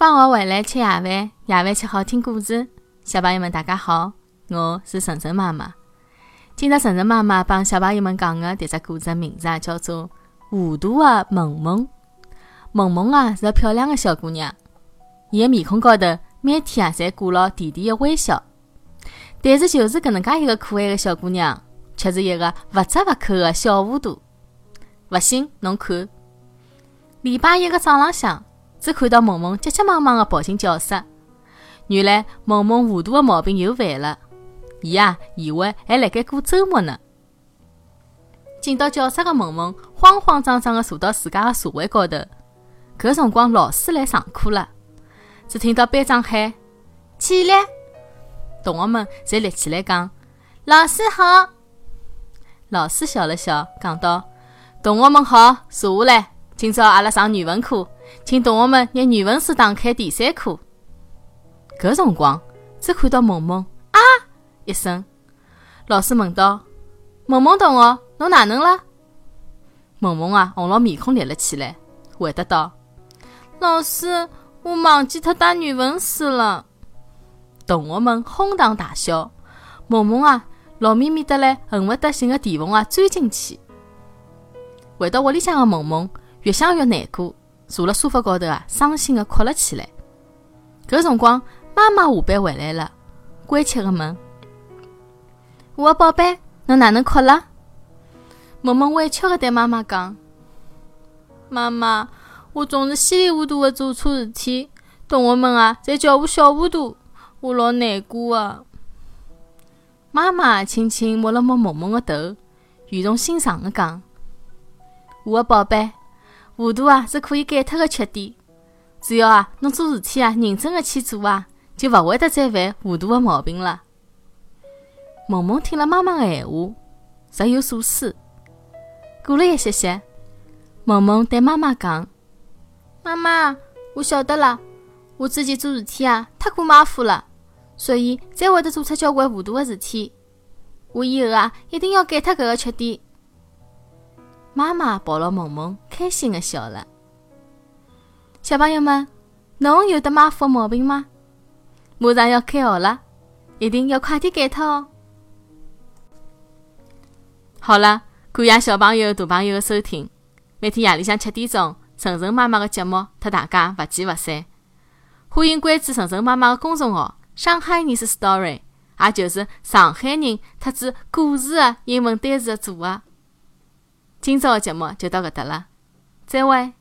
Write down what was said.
放学回来吃夜饭，夜饭吃好听故事。小朋友们，大家好，我是晨晨妈妈。今朝晨晨妈妈帮小朋友们讲的迭只故事名字啊，叫做《糊涂的萌萌》。萌萌啊，是个漂亮的小姑娘，伊个面孔高头每天啊，侪挂牢甜甜的微笑。但是，就是搿能介一个可爱的小姑娘，却是一个勿折勿扣的小糊涂。勿信，侬看，礼拜一个早浪向。只看到萌萌急急忙忙地跑进教室，原来萌萌糊涂的毛病又犯了。伊啊，以为还辣盖过周末呢。进到教室的萌萌慌慌张张地坐到自家的座位高头。搿辰光老师来上课了，只听到班长喊：“起来！”同学们侪立起来讲：“老师好。”老师笑了笑，讲道：“同学们好，坐下来。今朝阿拉上语文课。”请同学们拿语文书打开第三课。搿辰光，只看到萌萌啊一声。老师问道：“萌萌同学，侬哪能了？”萌萌啊，红了面孔立了起来，回答道：“老师，我忘记脱带语文书了。”同学们哄堂大笑。萌萌啊，老咪咪的嘞，恨不得寻个地缝啊钻进去。回到屋里向的萌萌，越想越难过。坐辣沙发高头啊，伤心的哭了起来。搿辰光，妈妈下班回来了，关切的问：“我的宝贝，侬哪能哭了？”萌萌委屈的对妈妈讲：“妈妈，我总是稀里糊涂的做错事体，同学们啊，侪叫我小糊涂，我老难过的。”妈妈轻轻摸了摸萌萌的头，语重心长的讲：“我的宝贝。”糊涂啊，是可以改脱个缺点。只要啊，侬做事体啊，认真的去做啊，就勿会得再犯糊涂的毛病了。萌萌听了妈妈的闲话，若有所思。过了一歇歇，萌萌对妈妈讲：“妈妈，我晓得了，我之前做事体啊，太过马虎了，所以才会得做出交关糊涂的事体。我以后啊，一定要改脱搿个缺点。”妈妈抱牢萌萌，开心的笑了。小朋友们，侬有得马虎毛病吗？马上要开学了，一定要快点改脱哦。好了，感谢小朋友、大朋友的收听。每天夜里向七点钟，晨晨妈妈的节目，和大家不见不散。欢迎关注晨晨妈妈的公众号“上海人是 story”，也就是上海人特指故事的英文单词的组合。今朝的节目就到搿搭了，这位。